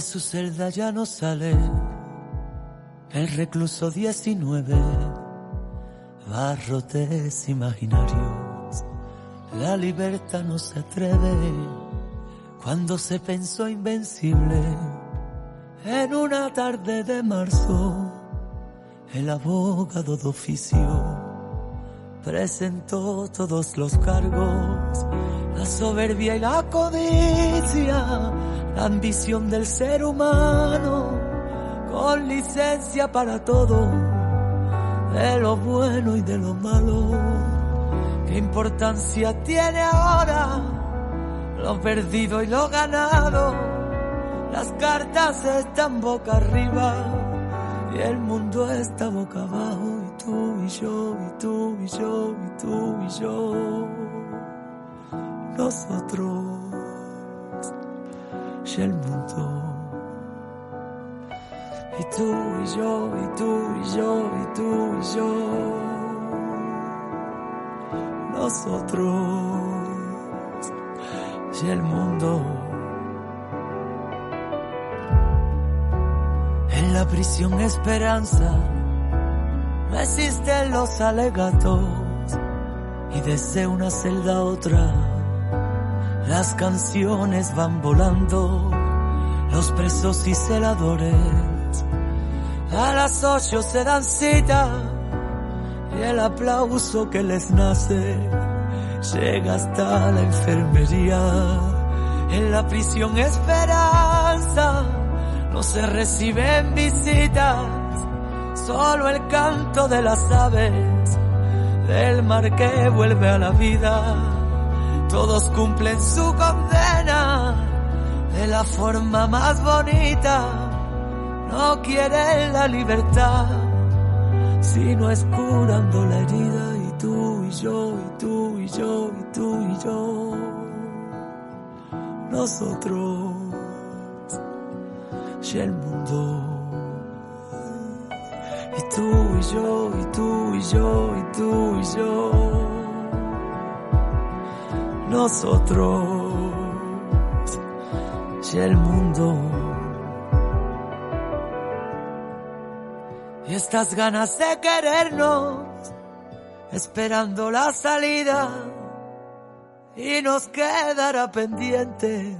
Su celda ya no sale el recluso 19, barrotes imaginarios. La libertad no se atreve cuando se pensó invencible. En una tarde de marzo, el abogado de oficio presentó todos los cargos, la soberbia y la codicia, ambición del ser humano, con licencia para todo, de lo bueno y de lo malo. ¿Qué importancia tiene ahora lo perdido y lo ganado? Las cartas están boca arriba y el mundo está boca abajo y tú y yo y tú y yo y tú y yo nosotros y el mundo y tú y yo y tú y yo y tú y yo nosotros y el mundo En la prisión esperanza no existen los alegatos. Y desde una celda a otra las canciones van volando, los presos y celadores a las ocho se dan cita y el aplauso que les nace llega hasta la enfermería. En la prisión esperanza no se reciben visitas, solo el canto de las aves del mar que vuelve a la vida. Todos cumplen su condena de la forma más bonita. No quieren la libertad, sino es curando la herida. Y tú y yo, y tú y yo, y tú y yo, nosotros y el mundo. Y tú y yo, y tú y yo, y tú y yo. Nosotros y el mundo. Y estas ganas de querernos, esperando la salida. Y nos quedará pendiente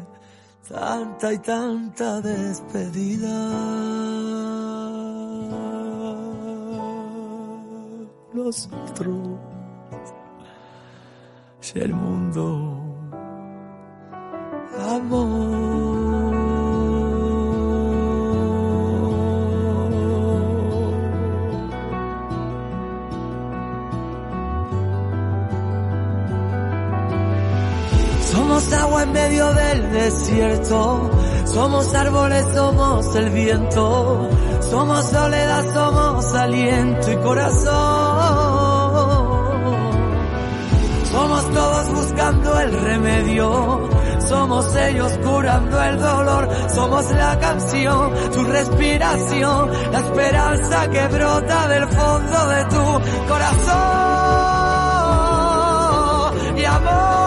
tanta y tanta despedida. Nosotros sea el mundo amor. Somos agua en medio del desierto, somos árboles, somos el viento, somos soledad, somos aliento y corazón todos buscando el remedio. Somos ellos curando el dolor. Somos la canción, tu respiración, la esperanza que brota del fondo de tu corazón. Y amor,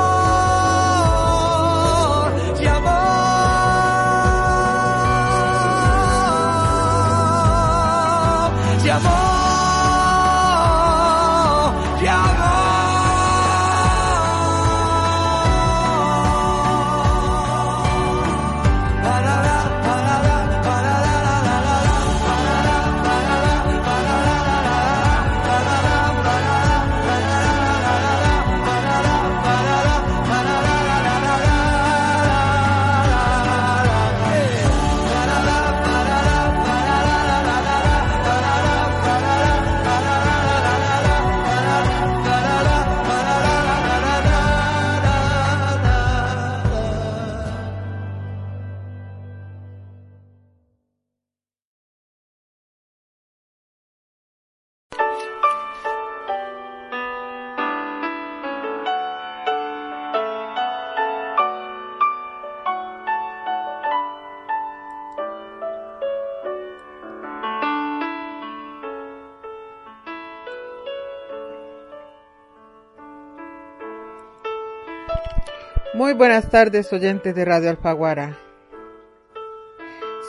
Muy buenas tardes oyentes de Radio Alfaguara.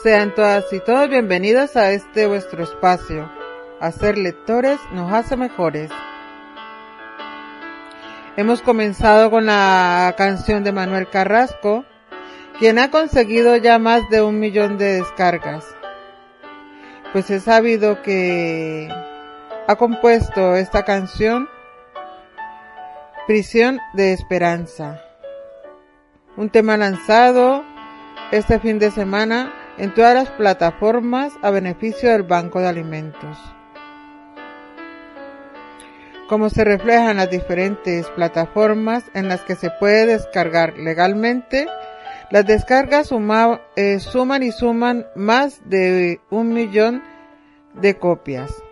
Sean todas y todos bienvenidos a este vuestro espacio. Hacer lectores nos hace mejores. Hemos comenzado con la canción de Manuel Carrasco, quien ha conseguido ya más de un millón de descargas. Pues he sabido que ha compuesto esta canción Prisión de Esperanza un tema lanzado este fin de semana en todas las plataformas a beneficio del Banco de Alimentos. Como se refleja en las diferentes plataformas en las que se puede descargar legalmente, las descargas eh, suman y suman más de un millón de copias.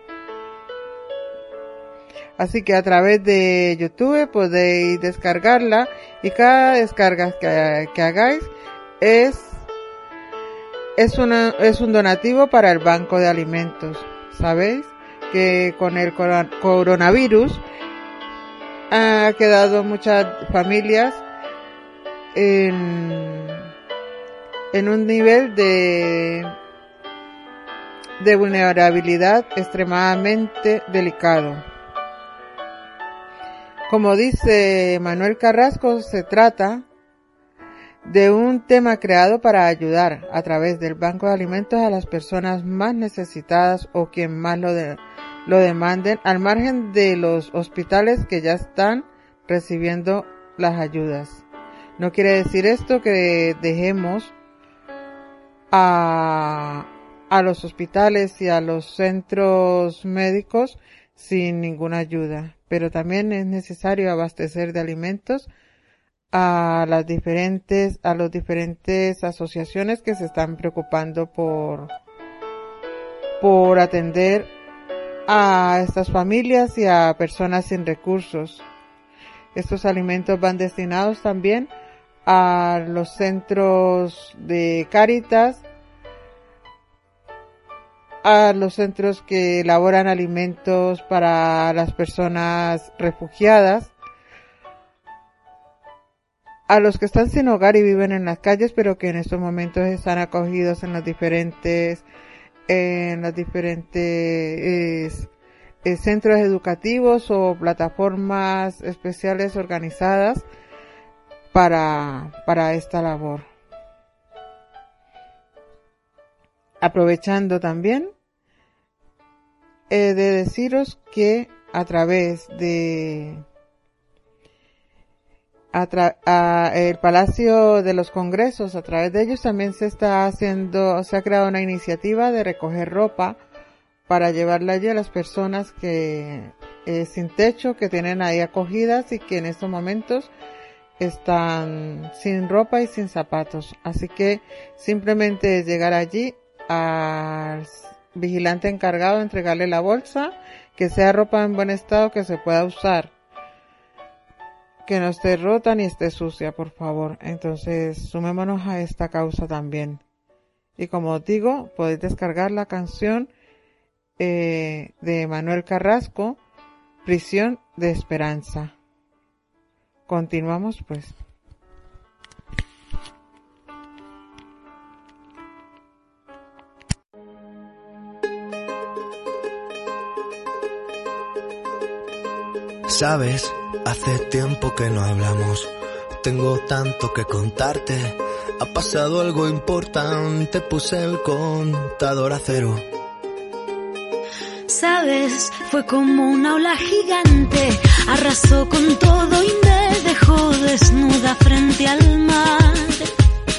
Así que a través de YouTube podéis descargarla y cada descarga que, hagáis es, es, una, es un donativo para el Banco de Alimentos. ¿Sabéis? Que con el coronavirus ha quedado muchas familias en, en un nivel de, de vulnerabilidad extremadamente delicado. Como dice Manuel Carrasco, se trata de un tema creado para ayudar a través del Banco de Alimentos a las personas más necesitadas o quien más lo, lo demanden, al margen de los hospitales que ya están recibiendo las ayudas. No quiere decir esto que dejemos a, a los hospitales y a los centros médicos sin ninguna ayuda pero también es necesario abastecer de alimentos a las diferentes, a los diferentes asociaciones que se están preocupando por, por atender a estas familias y a personas sin recursos. Estos alimentos van destinados también a los centros de Cáritas, a los centros que elaboran alimentos para las personas refugiadas, a los que están sin hogar y viven en las calles, pero que en estos momentos están acogidos en los diferentes, en los diferentes eh, centros educativos o plataformas especiales organizadas para, para esta labor. Aprovechando también de deciros que a través de el Palacio de los Congresos, a través de ellos también se está haciendo, se ha creado una iniciativa de recoger ropa para llevarla allí a las personas que eh, sin techo, que tienen ahí acogidas y que en estos momentos están sin ropa y sin zapatos. Así que simplemente es llegar allí al vigilante encargado, entregarle la bolsa, que sea ropa en buen estado, que se pueda usar. Que no esté rota ni esté sucia, por favor. Entonces, sumémonos a esta causa también. Y como os digo, podéis descargar la canción eh, de Manuel Carrasco, Prisión de Esperanza. Continuamos pues. Sabes, hace tiempo que no hablamos. Tengo tanto que contarte. Ha pasado algo importante, puse el contador a cero. Sabes, fue como una ola gigante, arrasó con todo y me dejó desnuda frente al mar.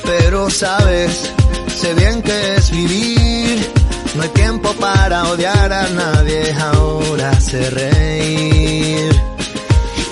Pero sabes, sé bien que es vivir. No hay tiempo para odiar a nadie, ahora sé reír.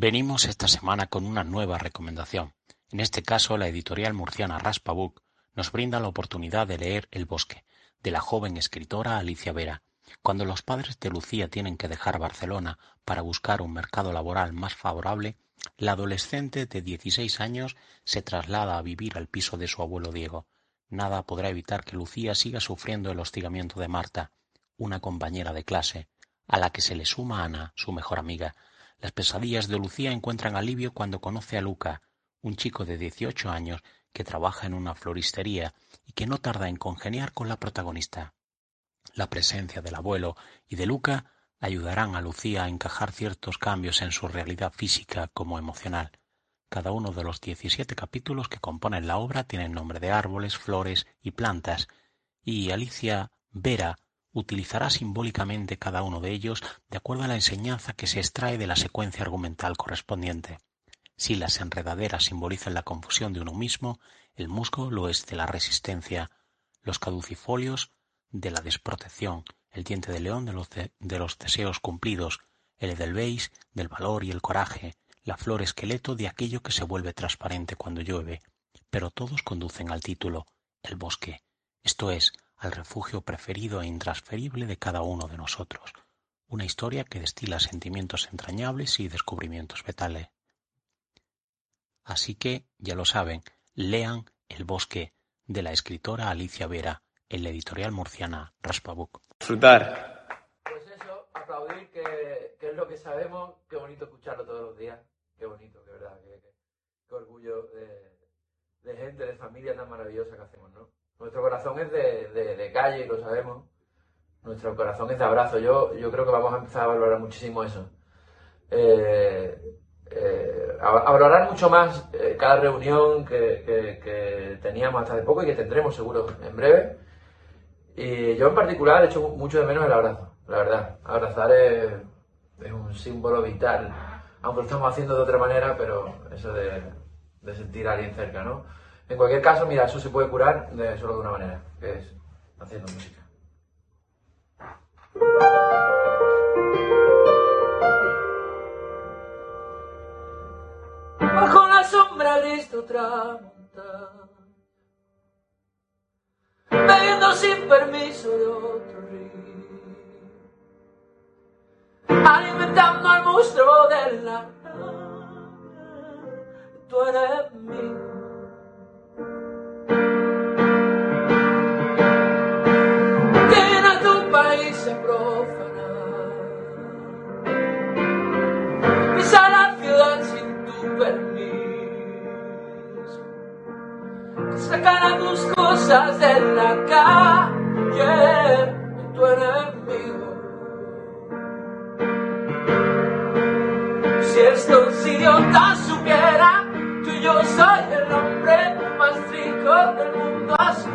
Venimos esta semana con una nueva recomendación. En este caso, la editorial murciana Raspa Book nos brinda la oportunidad de leer El bosque, de la joven escritora Alicia Vera. Cuando los padres de Lucía tienen que dejar Barcelona para buscar un mercado laboral más favorable, la adolescente de 16 años se traslada a vivir al piso de su abuelo Diego. Nada podrá evitar que Lucía siga sufriendo el hostigamiento de Marta, una compañera de clase, a la que se le suma Ana, su mejor amiga. Las pesadillas de Lucía encuentran alivio cuando conoce a Luca, un chico de 18 años que trabaja en una floristería y que no tarda en congeniar con la protagonista. La presencia del abuelo y de Luca ayudarán a Lucía a encajar ciertos cambios en su realidad física como emocional. Cada uno de los 17 capítulos que componen la obra tienen nombre de árboles, flores y plantas, y Alicia Vera utilizará simbólicamente cada uno de ellos de acuerdo a la enseñanza que se extrae de la secuencia argumental correspondiente. Si las enredaderas simbolizan la confusión de uno mismo, el musgo lo es de la resistencia, los caducifolios de la desprotección, el diente de león de los, de, de los deseos cumplidos, el edelweiss del valor y el coraje, la flor esqueleto de aquello que se vuelve transparente cuando llueve, pero todos conducen al título, el bosque, esto es, al refugio preferido e intransferible de cada uno de nosotros, una historia que destila sentimientos entrañables y descubrimientos vitales. Así que, ya lo saben, lean El bosque de la escritora Alicia Vera en la editorial murciana Raspabook. Disfrutar. Pues eso, aplaudir, que, que es lo que sabemos, qué bonito escucharlo todos los días, qué bonito, qué verdad, qué, qué- qué orgullo de, de gente, de familia tan maravillosa que hacemos, ¿no? Nuestro corazón es de, de, de calle, y lo sabemos, nuestro corazón es de abrazo, yo, yo creo que vamos a empezar a valorar muchísimo eso. Eh, eh, mucho más eh, cada reunión que, que- que teníamos hasta hace poco y que tendremos seguro en breve. Y yo en particular echo mucho de menos el abrazo, la verdad. Abrazar es, un símbolo vital, aunque lo estamos haciendo de otra manera, pero eso de, sentir a alguien cerca, ¿no? En cualquier caso, mira, eso se puede curar solo de una manera, que es haciendo música. Sombra otra montaña bebiendo sin permiso de otro río, alimentando al monstruo de la. Tú eres mío. Sacar tus cosas de la calle de tu enemigo. Si estos idiotas supieran que yo soy el hombre más rico del mundo así,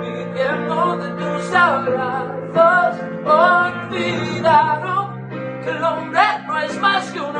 viviendo de tus abrazos, olvidaron que el hombre no es más que un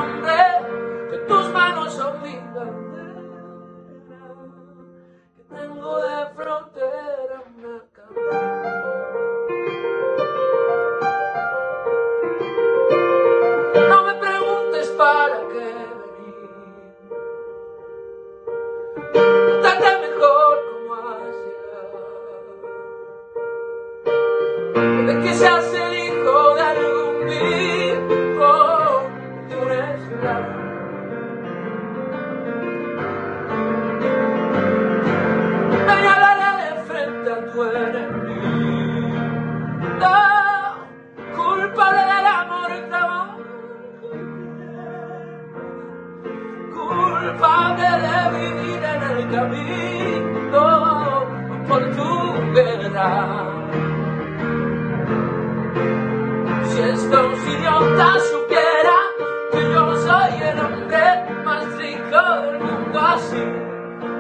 Si estos idiotas supieran que yo soy el hombre más rico del mundo así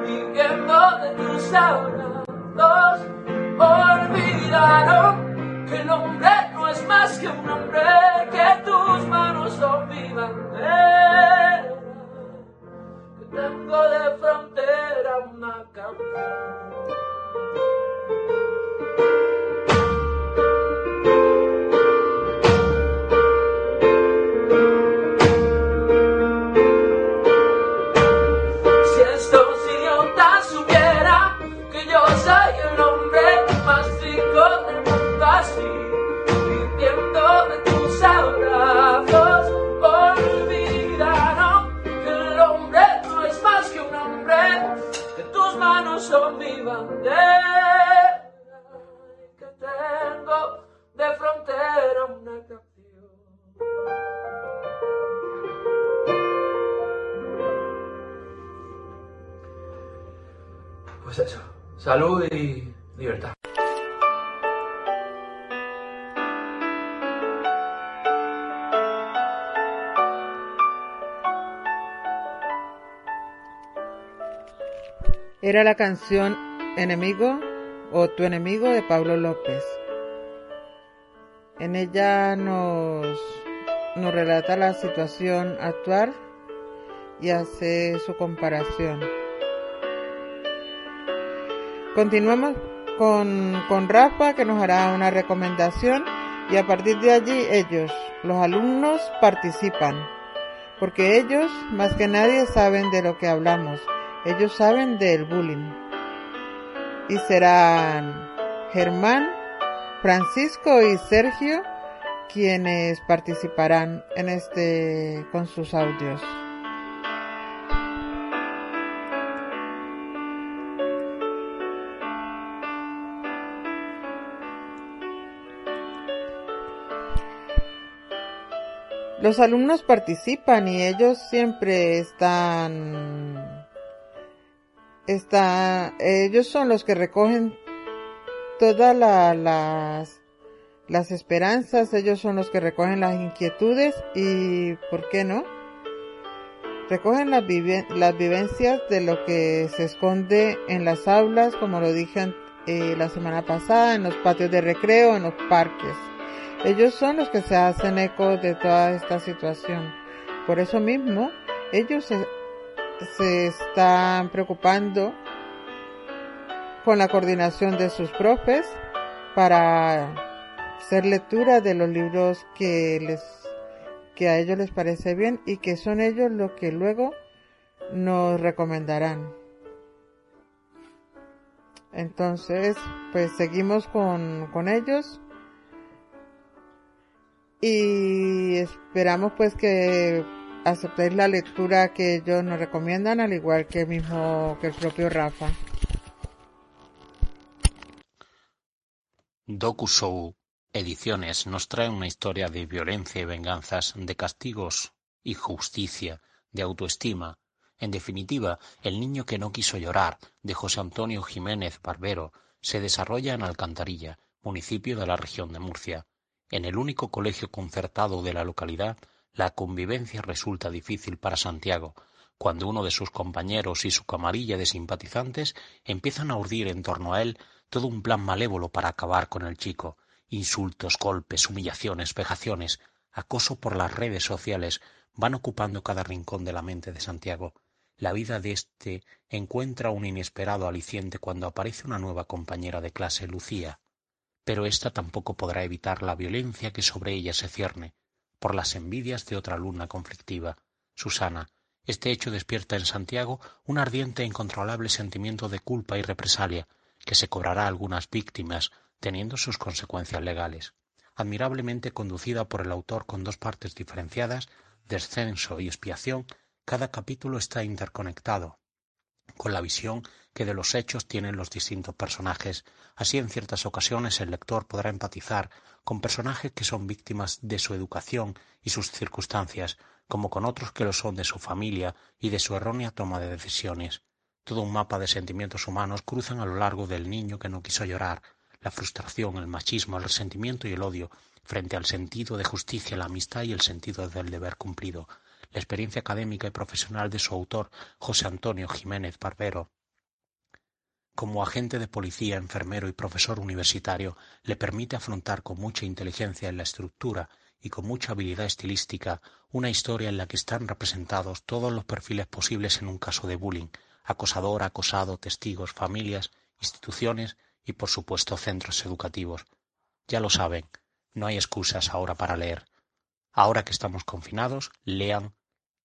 viviendo de tus abrazos, olvidaron que el hombre no es más que un hombre, que tus manos son bandera, que tengo de frontera una canción. Era la canción Enemigo o Tu enemigo de Pablo López. En ella nos, nos relata la situación actual y hace su comparación. Continuamos con, con Rafa que nos hará una recomendación y a partir de allí ellos, los alumnos, participan. Porque ellos, más que nadie, saben de lo que hablamos. Ellos saben del bullying. Y serán Germán, Francisco y Sergio quienes participarán en este con sus audios. Los alumnos participan y ellos siempre están, está, ellos son los que recogen todas las, las esperanzas, ellos son los que recogen las inquietudes y, ¿por qué no? Recogen las, las vivencias de lo que se esconde en las aulas, como lo dije eh, la semana pasada, en los patios de recreo, en los parques. Ellos son los que se hacen eco de toda esta situación. Por eso mismo, ellos se, están preocupando con la coordinación de sus profes para hacer lectura de los libros que les que a ellos les parece bien y que son ellos los que luego nos recomendarán. Entonces, pues seguimos con, con ellos y esperamos pues que aceptéis la lectura que ellos nos recomiendan al igual que mismo que el propio Rafa. Doku Show Ediciones nos trae una historia de violencia y venganzas, de castigos y justicia, de autoestima. En definitiva, El niño que no quiso llorar, de José Antonio Jiménez Barbero, se desarrolla en Alcantarilla, municipio de la región de Murcia. En el único colegio concertado de la localidad, la convivencia resulta difícil para Santiago, cuando uno de sus compañeros y su camarilla de simpatizantes empiezan a urdir en torno a él todo un plan malévolo para acabar con el chico. Insultos, golpes, humillaciones, vejaciones, acoso por las redes sociales van ocupando cada rincón de la mente de Santiago. La vida de éste encuentra un inesperado aliciente cuando aparece una nueva compañera de clase, Lucía pero ésta tampoco podrá evitar la violencia que sobre ella se cierne, por las envidias de otra alumna conflictiva, Susana. Este hecho despierta en Santiago un ardiente e incontrolable sentimiento de culpa y represalia, que se cobrará a algunas víctimas, teniendo sus consecuencias legales. Admirablemente conducida por el autor con dos partes diferenciadas, descenso y expiación, cada capítulo está interconectado, con la visión que de los hechos tienen los distintos personajes. Así en ciertas ocasiones el lector podrá empatizar con personajes que son víctimas de su educación y sus circunstancias, como con otros que lo son de su familia y de su errónea toma de decisiones. Todo un mapa de sentimientos humanos cruzan a lo largo del niño que no quiso llorar, la frustración, el machismo, el resentimiento y el odio, frente al sentido de justicia, la amistad y el sentido del deber cumplido. La experiencia académica y profesional de su autor, José Antonio Jiménez Barbero, como agente de policía, enfermero y profesor universitario, le permite afrontar con mucha inteligencia en la estructura y con mucha habilidad estilística una historia en la que están representados todos los perfiles posibles en un caso de bullying, acosador, acosado, testigos, familias, instituciones y por supuesto centros educativos. Ya lo saben, no hay excusas ahora para leer. Ahora que estamos confinados, lean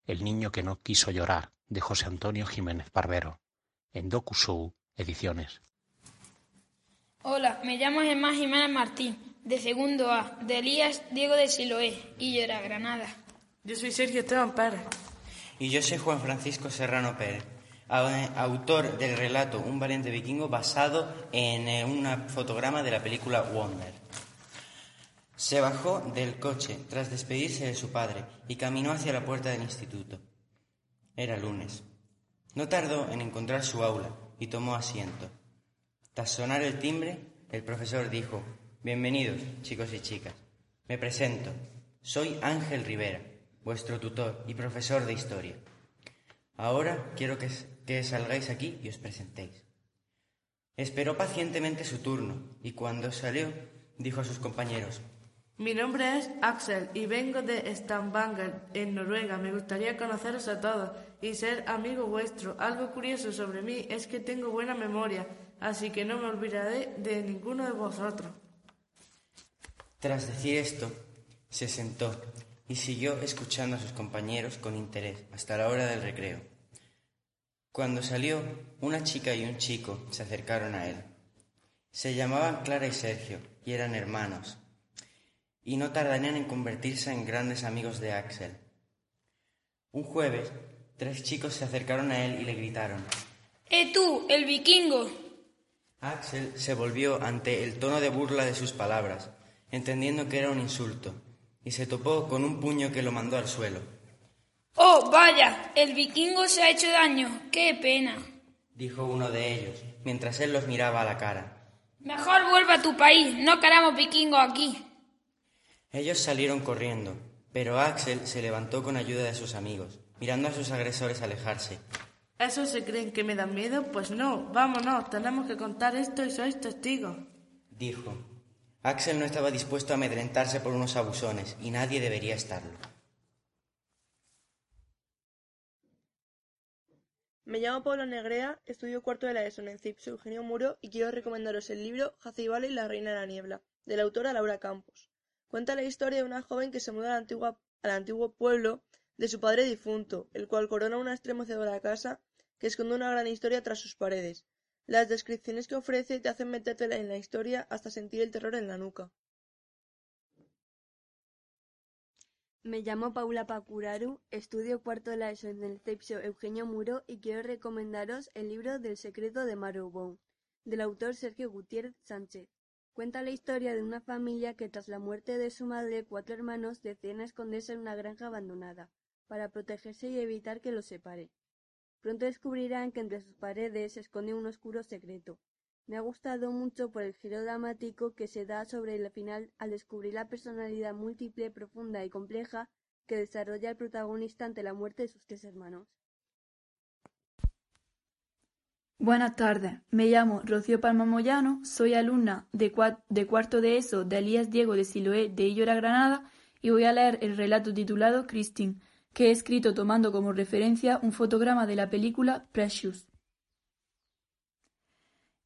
El niño que no quiso llorar, de José Antonio Jiménez Barbero, en DocuShow Ediciones. Hola, me llamo Gemma Jiménez Martín, de segundo A, de Elías Diego de Siloé, y yo era Granada. Yo soy Sergio Esteban Pérez. Y yo soy Juan Francisco Serrano Pérez, autor del relato Un valiente vikingo basado en eh, un fotograma de la película Wonder. Se bajó del coche tras despedirse de su padre y caminó hacia la puerta del instituto. Era lunes. No tardó en encontrar su aula y tomó asiento. Tras sonar el timbre, el profesor dijo, Bienvenidos, chicos y chicas. Me presento. Soy Ángel Rivera, vuestro tutor y profesor de historia. Ahora quiero que, salgáis aquí y os presentéis. Esperó pacientemente su turno y cuando salió dijo a sus compañeros, mi nombre es Axel y vengo de Stavanger, en Noruega. Me gustaría conoceros a todos y ser amigo vuestro. Algo curioso sobre mí es que tengo buena memoria, así que no me olvidaré de ninguno de vosotros. Tras decir esto, se sentó y siguió escuchando a sus compañeros con interés hasta la hora del recreo. Cuando salió, una chica y un chico se acercaron a él. Se llamaban Clara y Sergio y eran hermanos, y no tardarían en convertirse en grandes amigos de Axel. Un jueves, tres chicos se acercaron a él y le gritaron. ¡Eh tú, el vikingo! Axel se volvió ante el tono de burla de sus palabras, entendiendo que era un insulto, y se topó con un puño que lo mandó al suelo. ¡Oh, vaya! El vikingo se ha hecho daño. ¡Qué pena! dijo uno de ellos, mientras él los miraba a la cara. Mejor vuelve a tu país. No queramos vikingos aquí. Ellos salieron corriendo, pero Axel se levantó con ayuda de sus amigos, mirando a sus agresores alejarse. ¿Esos se creen que me dan miedo? Pues no, vámonos, tenemos que contar esto y sois testigos. Dijo. Axel no estaba dispuesto a amedrentarse por unos abusones, y nadie debería estarlo. Me llamo Paula Negrea, estudio cuarto de la ESO en el CIPS Eugenio Muro y quiero recomendaros el libro Jacibale y la reina de la niebla, de la autora Laura Campos. Cuenta la historia de una joven que se muda al antiguo pueblo de su padre difunto, el cual corona una estremecedora casa que esconde una gran historia tras sus paredes. Las descripciones que ofrece te hacen meterte en la historia hasta sentir el terror en la nuca. Me llamo Paula Pacuraru, estudio cuarto de la ESO en el CEPSO Eugenio Muro y quiero recomendaros el libro del secreto de Marrowbone, del autor Sergio Gutiérrez Sánchez. Cuenta la historia de una familia que tras la muerte de su madre, cuatro hermanos deciden esconderse en una granja abandonada, para protegerse y evitar que los separe. Pronto descubrirán que entre sus paredes se esconde un oscuro secreto. Me ha gustado mucho por el giro dramático que se da sobre el final al descubrir la personalidad múltiple, profunda y compleja que desarrolla el protagonista ante la muerte de sus tres hermanos. Buenas tardes, me llamo Rocío Palma Moyano, soy alumna de, cua- de cuarto de ESO de Elías Diego de Siloé de Illora, Granada, y voy a leer el relato titulado Christine, que he escrito tomando como referencia un fotograma de la película Precious.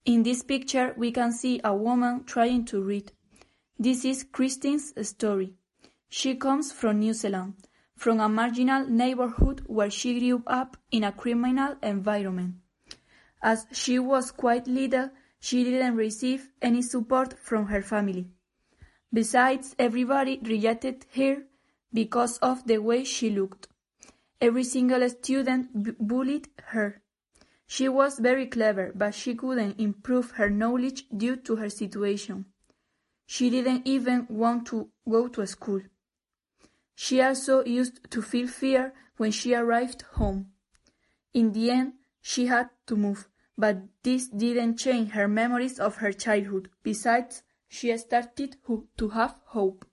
In this picture, we can see a woman trying to read. This is Christine's story. She comes from New Zealand, from a marginal neighborhood where she grew up in a criminal environment. As she was quite little, she didn't receive any support from her family. Besides, everybody rejected her because of the way she looked. Every single student bu- bullied her. She was very clever, but she couldn't improve her knowledge due to her situation. She didn't even want to go to school. She also used to feel fear when she arrived home. In the end, she had to move, but this didn't change her memories of her childhood. Besides, she started to have hope.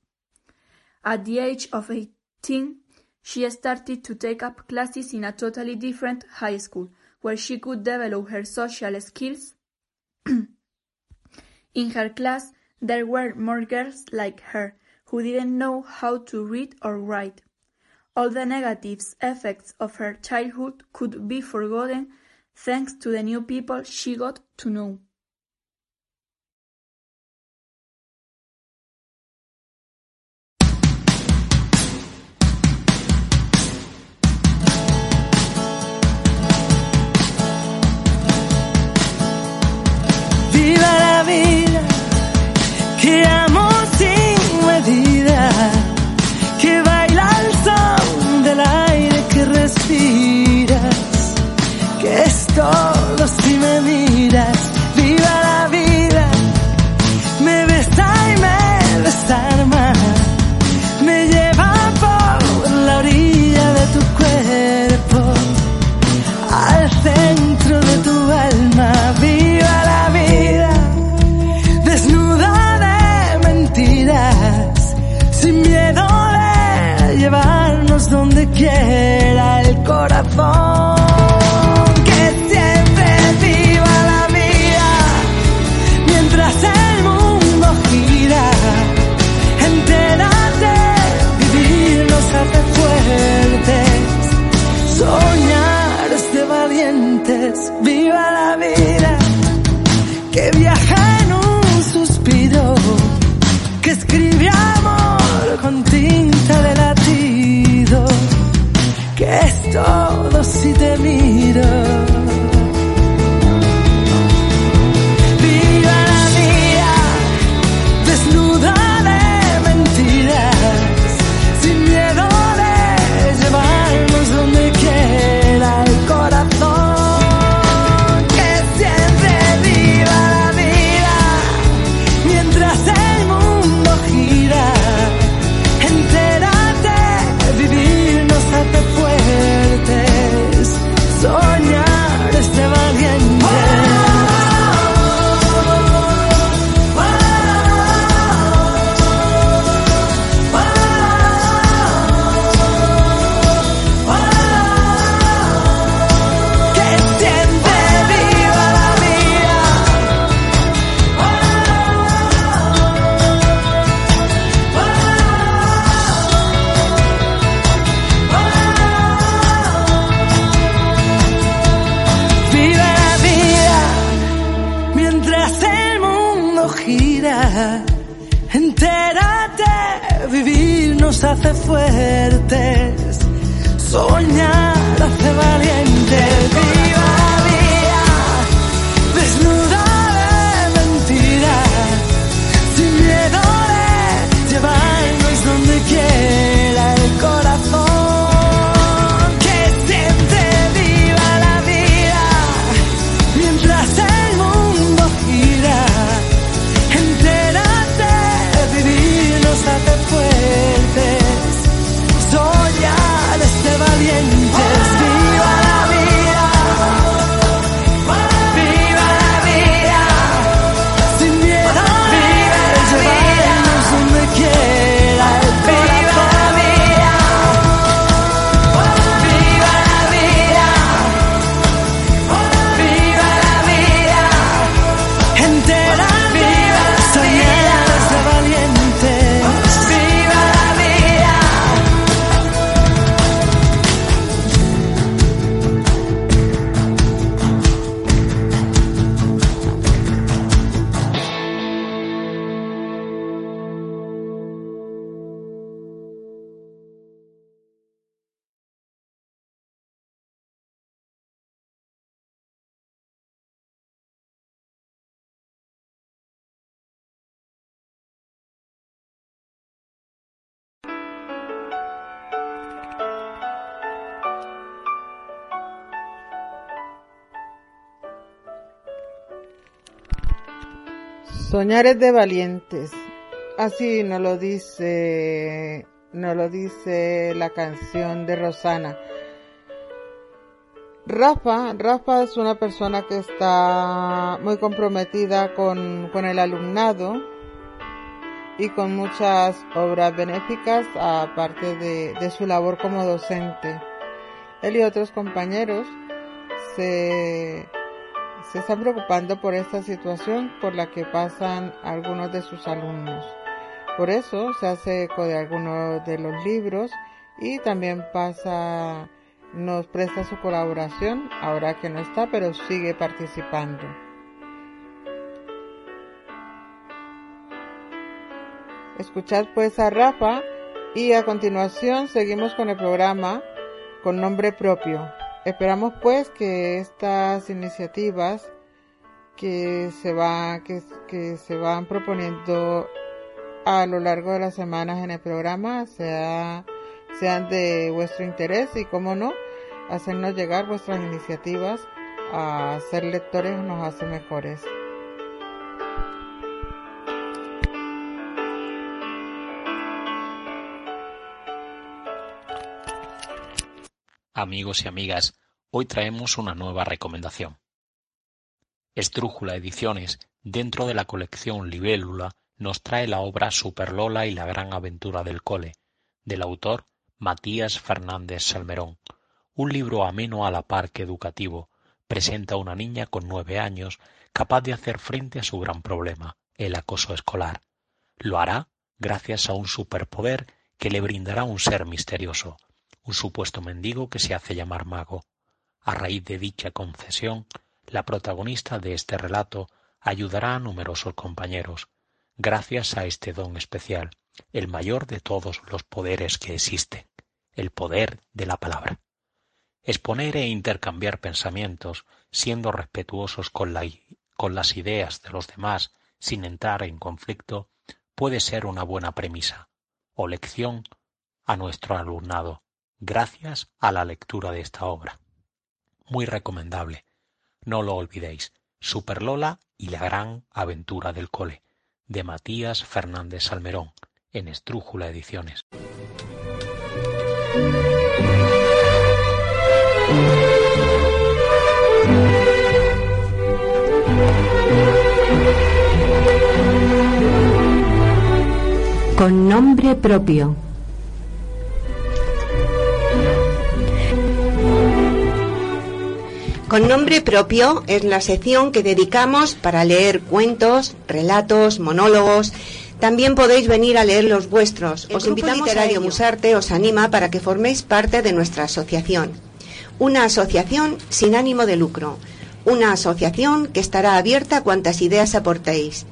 At the age of 18, she started to take up classes in a totally different high school where she could develop her social skills. in her class, there were more girls like her who didn't know how to read or write. All the negative effects of her childhood could be forgotten thanks to the new people she got to know. Quiera el corazón. Soñar es de valientes. Así nos lo dice, nos lo dice la canción de Rosana. Rafa, Rafa es una persona que está muy comprometida con, con el alumnado y con muchas obras benéficas aparte de, de su labor como docente. Él y otros compañeros se, se están preocupando por esta situación por la que pasan algunos de sus alumnos. Por eso se hace eco de algunos de los libros y también pasa, nos presta su colaboración, ahora que no está, pero sigue participando. Escuchad pues a Rafa y a continuación seguimos con el programa con nombre propio. Esperamos pues que estas iniciativas que se va, que, se van proponiendo a lo largo de las semanas en el programa sea, sean de vuestro interés y como no, hacernos llegar vuestras iniciativas a ser lectores nos hace mejores. Amigos y amigas, hoy traemos una nueva recomendación. Estrújula Ediciones, dentro de la colección Libélula, nos trae la obra Super Lola y la gran aventura del cole, del autor Matías Fernández Salmerón. Un libro ameno a la par que educativo, presenta a una niña con nueve años capaz de hacer frente a su gran problema, el acoso escolar. Lo hará gracias a un superpoder que le brindará un ser misterioso, un supuesto mendigo que se hace llamar mago. A raíz de dicha concesión, la protagonista de este relato ayudará a numerosos compañeros, gracias a este don especial, el mayor de todos los poderes que existen, el poder de la palabra. Exponer e intercambiar pensamientos, siendo respetuosos con, con las ideas de los demás, sin entrar en conflicto, puede ser una buena premisa o lección a nuestro alumnado, gracias a la lectura de esta obra. Muy recomendable. No lo olvidéis. Super Lola y la gran aventura del cole, de Matías Fernández Salmerón, en Estrújula Ediciones. Con nombre propio. Con nombre propio es la sección que dedicamos para leer cuentos, relatos, monólogos. También podéis venir a leer los vuestros. os invitamos Literario Musarte os anima para que forméis parte de nuestra asociación. Una asociación sin ánimo de lucro. Una asociación que estará abierta a cuantas ideas aportéis.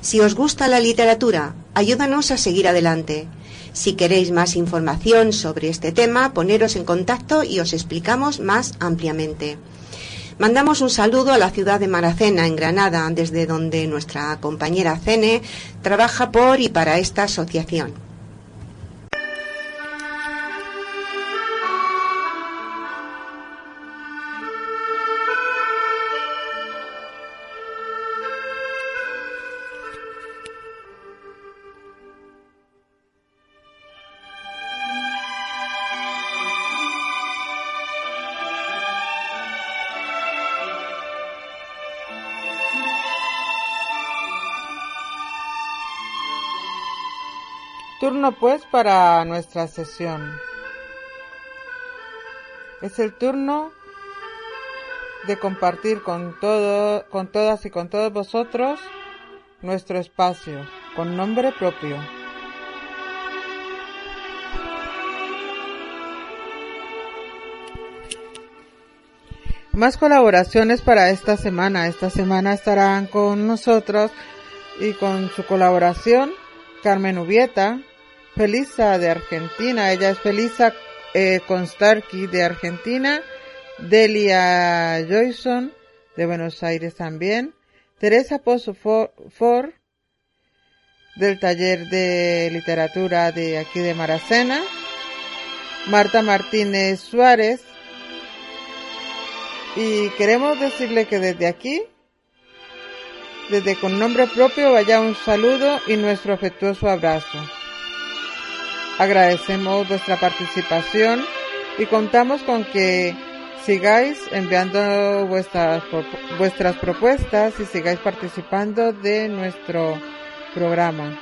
Si os gusta la literatura, ayúdanos a seguir adelante. Si queréis más información sobre este tema, poneros en contacto y os explicamos más ampliamente. Mandamos un saludo a la ciudad de Maracena, en Granada, desde donde nuestra compañera Cene trabaja por y para esta asociación. Turno pues para nuestra sesión. Es el turno de compartir con todo, con todas y con todos vosotros nuestro espacio con nombre propio. Más colaboraciones para esta semana. Esta semana estarán con nosotros y con su colaboración Carmen Ubieta, Felisa de Argentina, ella es Felisa eh, Constarki de Argentina, Delia Joyson de Buenos Aires también, Teresa Pozo For, del taller de literatura de aquí de Maracena, Marta Martínez Suárez, y queremos decirle que desde aquí, desde con nombre propio, vaya un saludo y nuestro afectuoso abrazo. Agradecemos vuestra participación y contamos con que sigáis enviando vuestras, vuestras propuestas y sigáis participando de nuestro programa.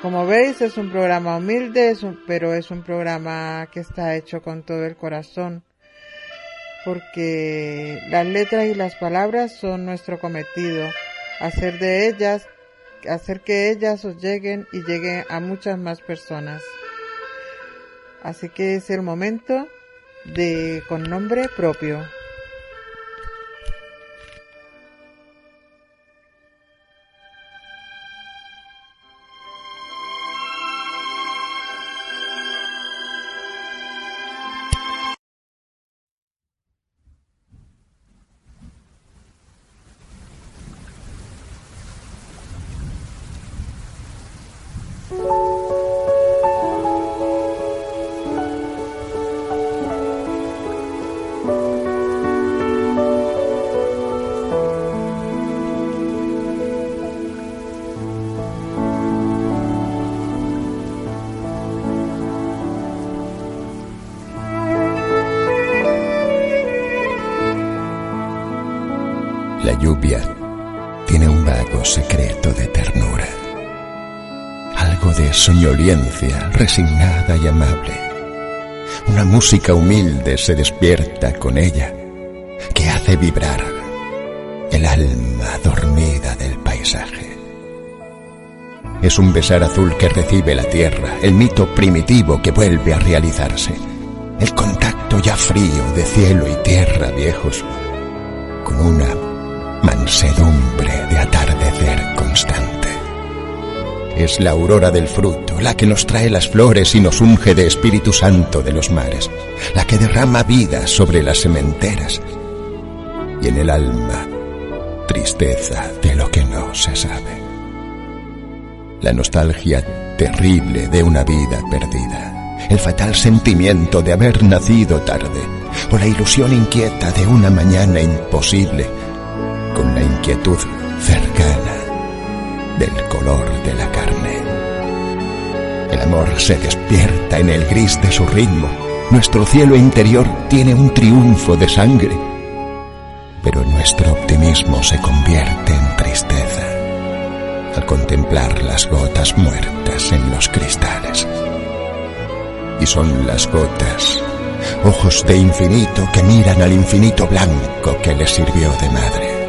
Como veis es un programa humilde, pero es un programa que está hecho con todo el corazón, porque las letras y las palabras son nuestro cometido, hacer de ellas hacer que ellas os lleguen y lleguen a muchas más personas. Así que es el momento de con nombre propio. Soñoliencia, resignada y amable. Una música humilde se despierta con ella, que hace vibrar el alma dormida del paisaje. Es un besar azul que recibe la tierra, el mito primitivo que vuelve a realizarse, el contacto ya frío de cielo y tierra viejos, como una mansedumbre atardecer constante. Es la aurora del fruto, la que nos trae las flores y nos unge de Espíritu Santo de los mares, la que derrama vida sobre las sementeras y en el alma tristeza de lo que no se sabe. La nostalgia terrible de una vida perdida, el fatal sentimiento de haber nacido tarde, o la ilusión inquieta de una mañana imposible, con la inquietud cercana del color de la carne. El amor se despierta en el gris de su ritmo. Nuestro cielo interior tiene un triunfo de sangre, pero nuestro optimismo se convierte en tristeza al contemplar las gotas muertas en los cristales. Y son las gotas, ojos de infinito que miran al infinito blanco que les sirvió de madre.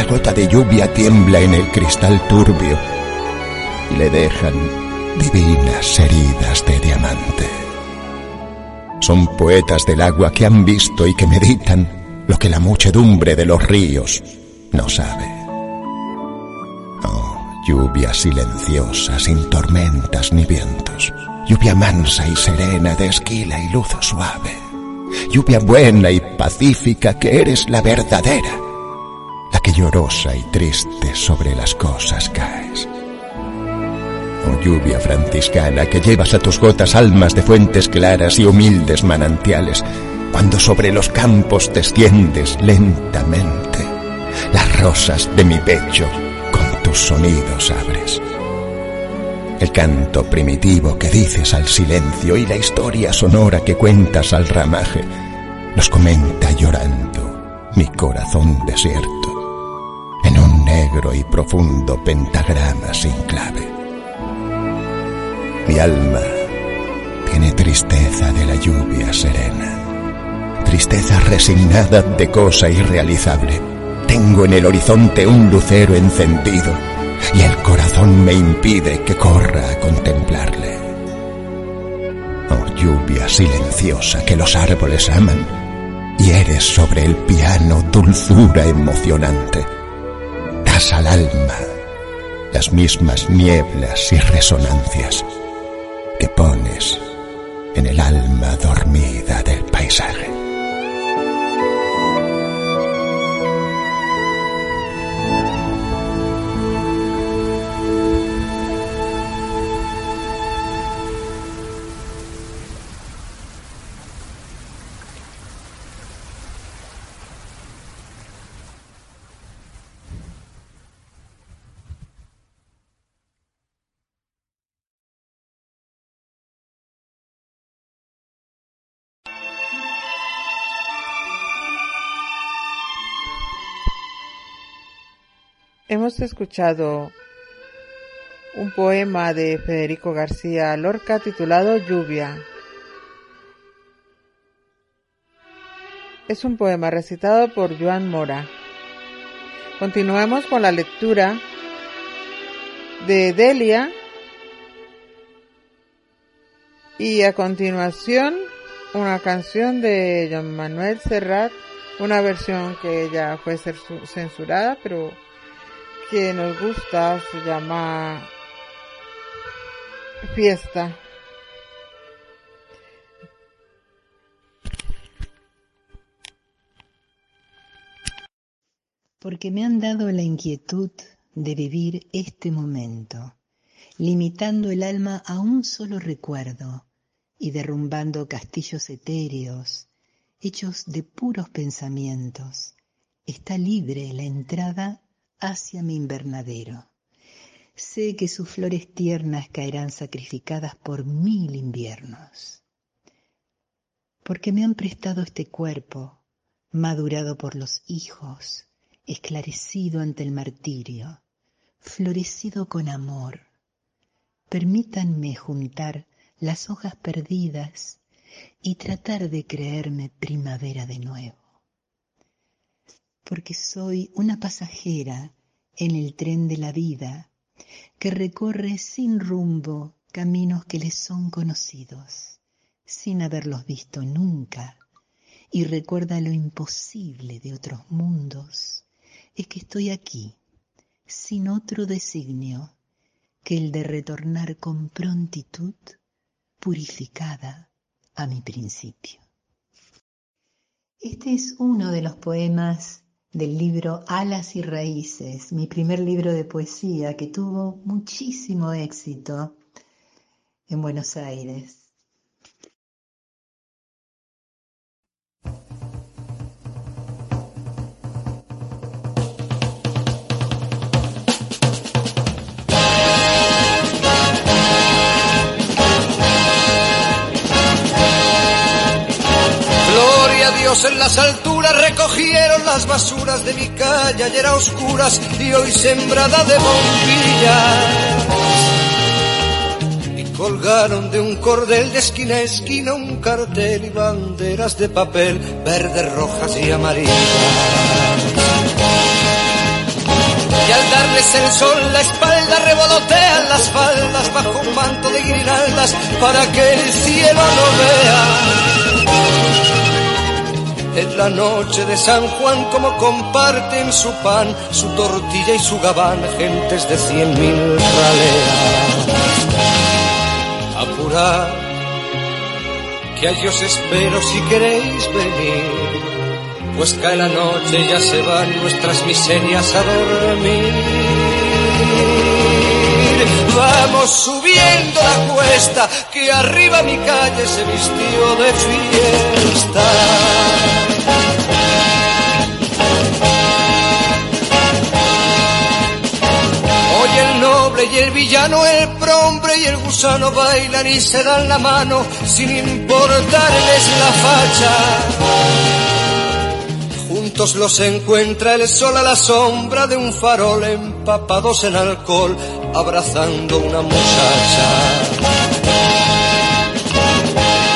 Cada gota de lluvia tiembla en el cristal turbio y le dejan divinas heridas de diamante. Son poetas del agua que han visto y que meditan lo que la muchedumbre de los ríos no sabe. Oh, lluvia silenciosa, sin tormentas ni vientos. Lluvia mansa y serena de esquila y luz suave. Lluvia buena y pacífica que eres la verdadera. Llorosa y triste sobre las cosas caes. Oh lluvia franciscana que llevas a tus gotas almas de fuentes claras y humildes manantiales, cuando sobre los campos desciendes lentamente, las rosas de mi pecho con tus sonidos abres. El canto primitivo que dices al silencio y la historia sonora que cuentas al ramaje, los comenta llorando mi corazón desierto, negro y profundo pentagrama sin clave. Mi alma tiene tristeza de la lluvia serena, tristeza resignada de cosa irrealizable. Tengo en el horizonte un lucero encendido y el corazón me impide que corra a contemplarle. Oh lluvia silenciosa que los árboles aman, y eres sobre el piano dulzura emocionante. Al alma las mismas nieblas y resonancias que pones en el alma dormida del paisaje. Hemos escuchado un poema de Federico García Lorca titulado Lluvia. Es un poema recitado por Joan Mora. Continuemos con la lectura de Delia y a continuación una canción de Joan Manuel Serrat, una versión que ya fue censurada, pero que nos gusta se llama Fiesta. Porque me han dado la inquietud de vivir este momento, limitando el alma a un solo recuerdo y derrumbando castillos etéreos, hechos de puros pensamientos. Está libre la entrada hacia mi invernadero. Sé que sus flores tiernas caerán sacrificadas por mil inviernos. Porque me han prestado este cuerpo, madurado por los hijos, esclarecido ante el martirio, florecido con amor. Permítanme juntar las hojas perdidas y tratar de creerme primavera de nuevo porque soy una pasajera en el tren de la vida que recorre sin rumbo caminos que les son conocidos, sin haberlos visto nunca, y recuerda lo imposible de otros mundos, es que estoy aquí, sin otro designio que el de retornar con prontitud purificada a mi principio. Este es uno de los poemas del libro Alas y Raíces, mi primer libro de poesía que tuvo muchísimo éxito en Buenos Aires. En las alturas recogieron las basuras de mi calle, ayer a oscuras y hoy sembrada de bombillas. Y colgaron de un cordel de esquina a esquina un cartel y banderas de papel, verdes, rojas y amarillas. Y al darles el sol la espalda revolotean las faldas bajo un manto de guirnaldas para que el cielo no vea. En la noche de San Juan como comparten su pan, su tortilla y su gabán, gentes de cien mil raleas. Apurad, que a os espero si queréis venir pues cae la noche ya se van nuestras miserias a dormir. Vamos subiendo la cuesta, que arriba mi calle se vistió de fiesta. Hoy el noble y el villano, el prombre y el gusano bailan y se dan la mano sin importarles la facha juntos los encuentra el sol a la sombra de un farol empapados en alcohol abrazando una muchacha.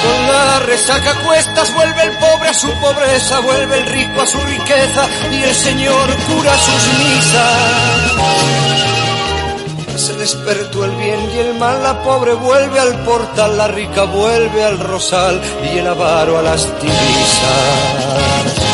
Con la resaca cuestas vuelve el pobre a su pobreza, vuelve el rico a su riqueza y el Señor cura sus misas. Se despertó el bien y el mal, la pobre vuelve al portal, la rica vuelve al rosal y el avaro a las divisas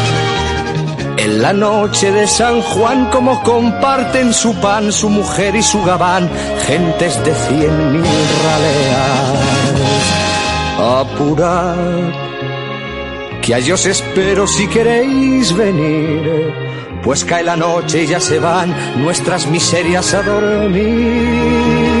En la noche de San Juan como comparten su pan, su mujer y su gabán, gentes de cien mil raleas. Apurad, que a os espero si queréis venir pues cae la noche y ya se van nuestras miserias a dormir.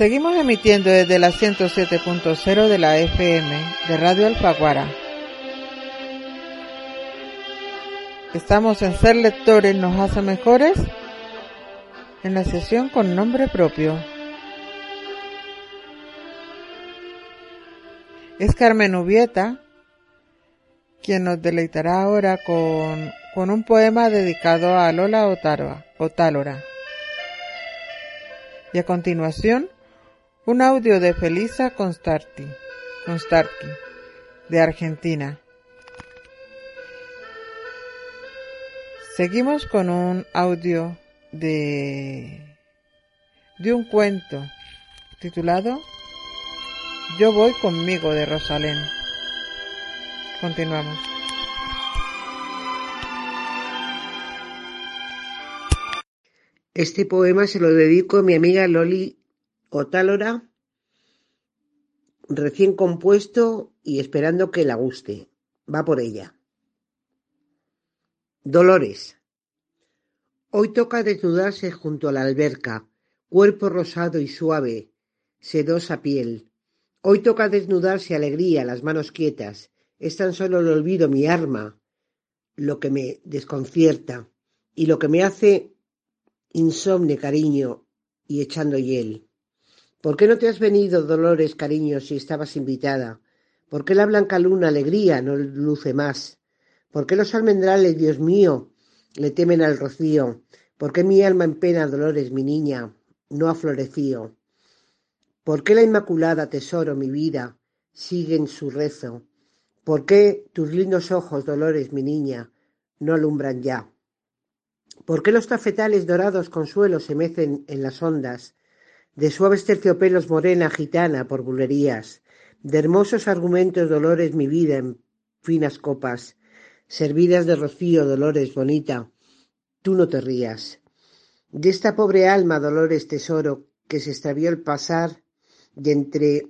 Seguimos emitiendo desde la 107.0 de la FM de Radio Alfaguara. Estamos en Ser Lectores nos hace mejores en la sesión con nombre propio. Es Carmen Ubieta quien nos deleitará ahora con, con un poema dedicado a Lola Otálora. Y a continuación, un audio de Felisa Constarti, de Argentina. Seguimos con un audio de, de un cuento titulado Yo voy conmigo de Rosalén. Continuamos. Este poema se lo dedico a mi amiga Loli Otálora, recién compuesto y esperando que la guste. Va por ella. Dolores. Hoy toca desnudarse junto a la alberca, cuerpo rosado y suave, sedosa piel. Hoy toca desnudarse alegría, las manos quietas. Es tan solo el olvido, mi arma, lo que me desconcierta y lo que me hace insomne, cariño, y echando hiel. ¿Por qué no te has venido, Dolores, cariño, si estabas invitada? ¿Por qué la blanca luna, alegría, no luce más? ¿Por qué los almendrales, Dios mío, le temen al rocío? ¿Por qué mi alma en pena, Dolores, mi niña, no ha florecido? ¿Por qué la Inmaculada, tesoro, mi vida, sigue en su rezo? ¿Por qué tus lindos ojos, Dolores, mi niña, no alumbran ya? ¿Por qué los tafetales dorados consuelos se mecen en las ondas? De suaves terciopelos morena gitana por bulerías, de hermosos argumentos dolores mi vida en finas copas, servidas de rocío dolores bonita, tú no te rías. De esta pobre alma dolores tesoro que se extravió al pasar y entre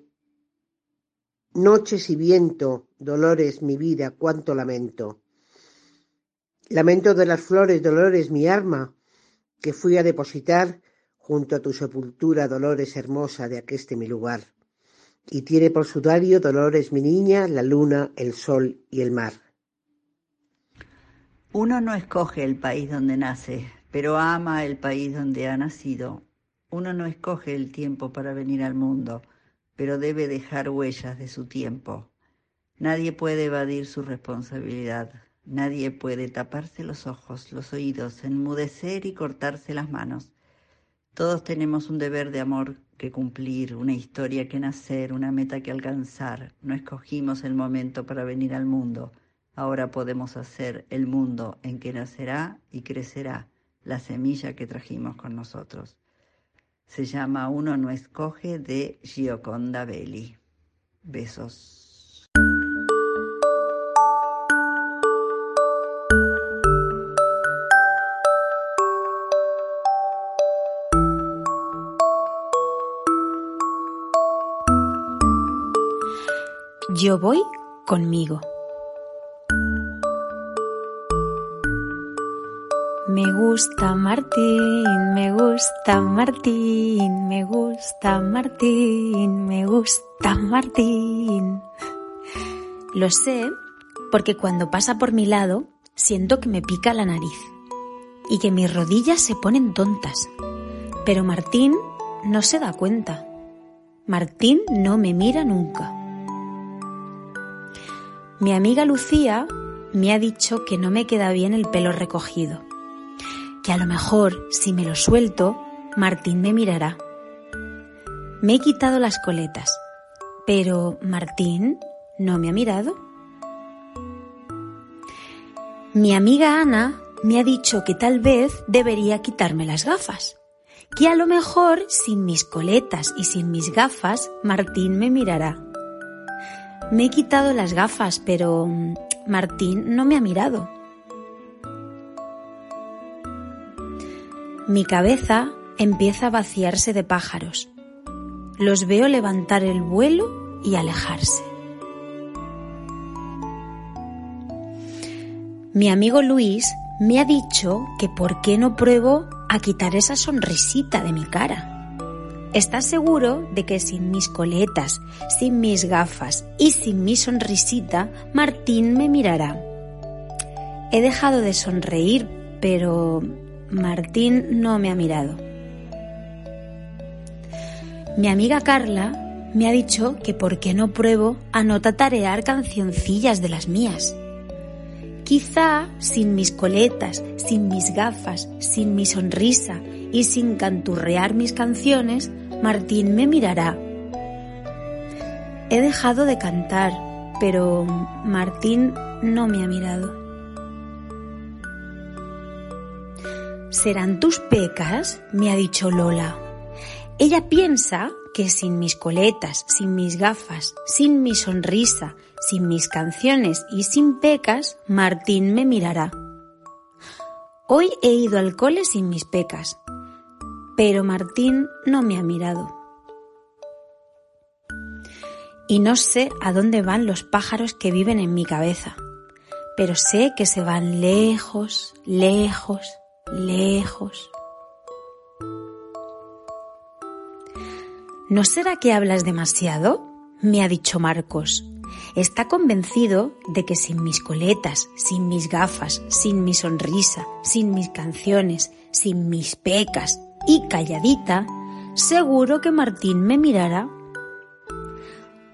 noches y viento, dolores mi vida, cuánto lamento. Lamento de las flores, dolores mi arma, que fui a depositar junto a tu sepultura, Dolores hermosa de aqueste mi lugar. Y tiene por sudario Dolores mi niña, la luna, el sol y el mar. Uno no escoge el país donde nace, pero ama el país donde ha nacido. Uno no escoge el tiempo para venir al mundo, pero debe dejar huellas de su tiempo. Nadie puede evadir su responsabilidad. Nadie puede taparse los ojos, los oídos, enmudecer y cortarse las manos. Todos tenemos un deber de amor que cumplir, una historia que nacer, una meta que alcanzar. No escogimos el momento para venir al mundo. Ahora podemos hacer el mundo en que nacerá y crecerá la semilla que trajimos con nosotros. Se llama Uno no escoge de Gioconda Belli. Besos. Yo voy conmigo. Me gusta Martín, me gusta Martín, me gusta Martín, me gusta Martín. Lo sé porque cuando pasa por mi lado siento que me pica la nariz y que mis rodillas se ponen tontas. Pero Martín no se da cuenta. Martín no me mira nunca. Mi amiga Lucía me ha dicho que no me queda bien el pelo recogido, que a lo mejor si me lo suelto, Martín me mirará. Me he quitado las coletas, pero Martín no me ha mirado. Mi amiga Ana me ha dicho que tal vez debería quitarme las gafas, que a lo mejor sin mis coletas y sin mis gafas Martín me mirará. Me he quitado las gafas, pero mm, Martín no me ha mirado. Mi cabeza empieza a vaciarse de pájaros. Los veo levantar el vuelo y alejarse. Mi amigo Luis me ha dicho que por qué no pruebo a quitar esa sonrisita de mi cara. ¿Estás seguro de que sin mis coletas, sin mis gafas y sin mi sonrisita, Martín me mirará? He dejado de sonreír, pero Martín no me ha mirado. Mi amiga Carla me ha dicho que por qué no pruebo a no tatarear cancioncillas de las mías. Quizá sin mis coletas, sin mis gafas, sin mi sonrisa y sin canturrear mis canciones, Martín me mirará. He dejado de cantar, pero Martín no me ha mirado. ¿Serán tus pecas? me ha dicho Lola. Ella piensa que sin mis coletas, sin mis gafas, sin mi sonrisa, sin mis canciones y sin pecas, Martín me mirará. Hoy he ido al cole sin mis pecas, pero Martín no me ha mirado. Y no sé a dónde van los pájaros que viven en mi cabeza, pero sé que se van lejos, lejos, lejos. ¿No será que hablas demasiado? me ha dicho Marcos. Está convencido de que sin mis coletas, sin mis gafas, sin mi sonrisa, sin mis canciones, sin mis pecas y calladita, seguro que Martín me mirará.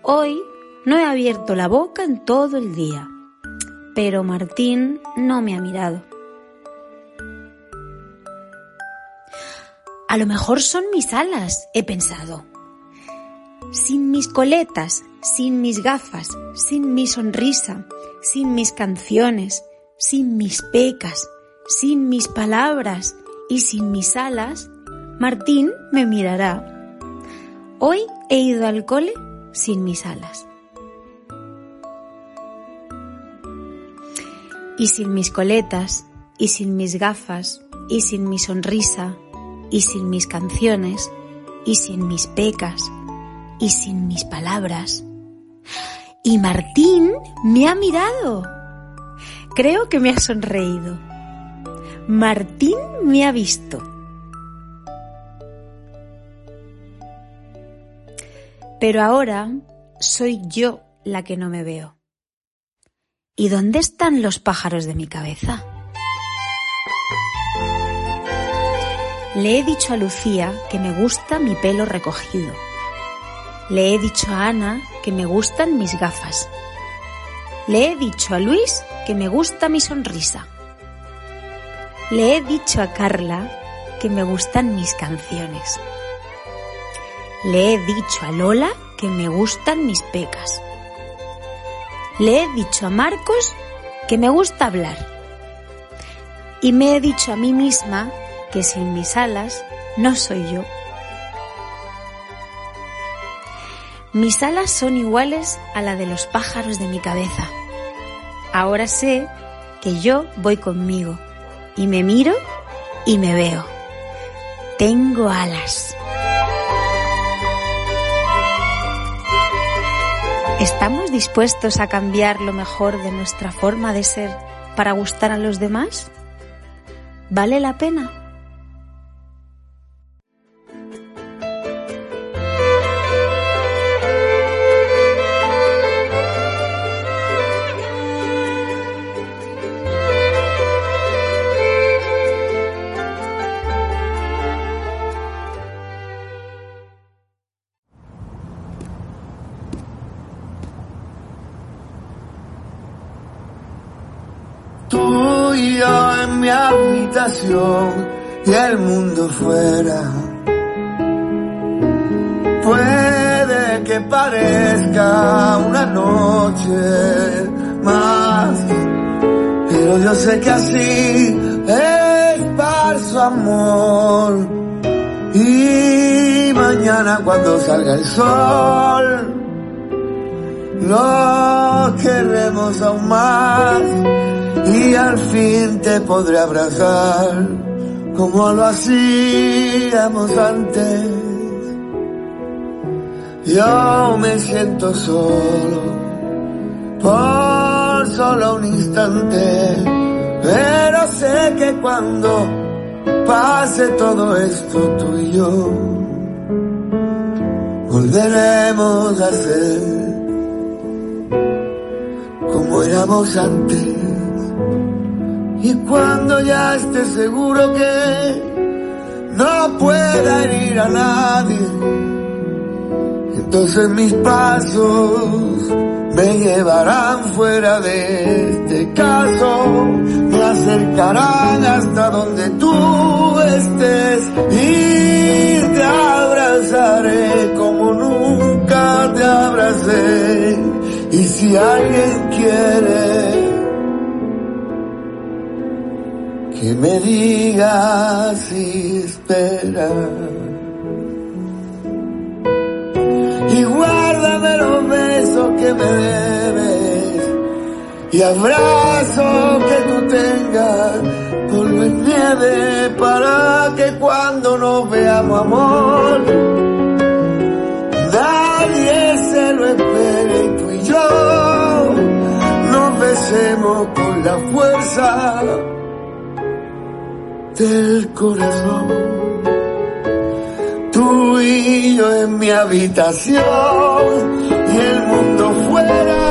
Hoy no he abierto la boca en todo el día, pero Martín no me ha mirado. A lo mejor son mis alas, he pensado. Sin mis coletas, sin mis gafas, sin mi sonrisa, sin mis canciones, sin mis pecas, sin mis palabras y sin mis alas, Martín me mirará. Hoy he ido al cole sin mis alas. Y sin mis coletas, y sin mis gafas, y sin mi sonrisa, y sin mis canciones, y sin mis pecas, y sin mis palabras. Y Martín me ha mirado. Creo que me ha sonreído. Martín me ha visto. Pero ahora soy yo la que no me veo. ¿Y dónde están los pájaros de mi cabeza? Le he dicho a Lucía que me gusta mi pelo recogido. Le he dicho a Ana que me gustan mis gafas. Le he dicho a Luis que me gusta mi sonrisa. Le he dicho a Carla que me gustan mis canciones. Le he dicho a Lola que me gustan mis pecas. Le he dicho a Marcos que me gusta hablar. Y me he dicho a mí misma que sin mis alas no soy yo. Mis alas son iguales a la de los pájaros de mi cabeza. Ahora sé que yo voy conmigo y me miro y me veo. Tengo alas. ¿Estamos dispuestos a cambiar lo mejor de nuestra forma de ser para gustar a los demás? ¿Vale la pena? Y el mundo fuera. Puede que parezca una noche más, pero yo sé que así es su amor. Y mañana cuando salga el sol, lo queremos aún más y al fin te podré abrazar como lo hacíamos antes. Yo me siento solo por solo un instante, pero sé que cuando pase todo esto tú y yo volveremos a ser como éramos antes. Y cuando ya esté seguro que no pueda herir a nadie, entonces mis pasos me llevarán fuera de este caso, me acercarán hasta donde tú estés y te abrazaré como nunca te abracé. Y si alguien quiere que me diga si espera. Y guárdame los besos que me debes y abrazo que tú tengas polvo en nieve para que cuando nos veamos amor nadie se lo espere y tú y yo nos besemos con la fuerza del corazón. Tú y yo en mi habitación y el mundo fuera.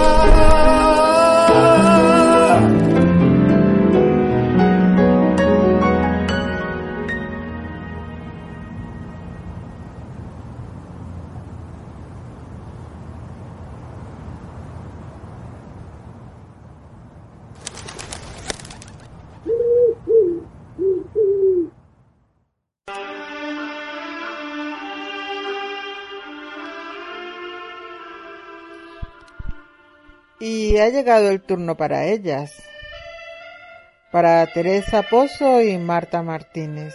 Ha llegado el turno para ellas, para Teresa Pozo y Marta Martínez.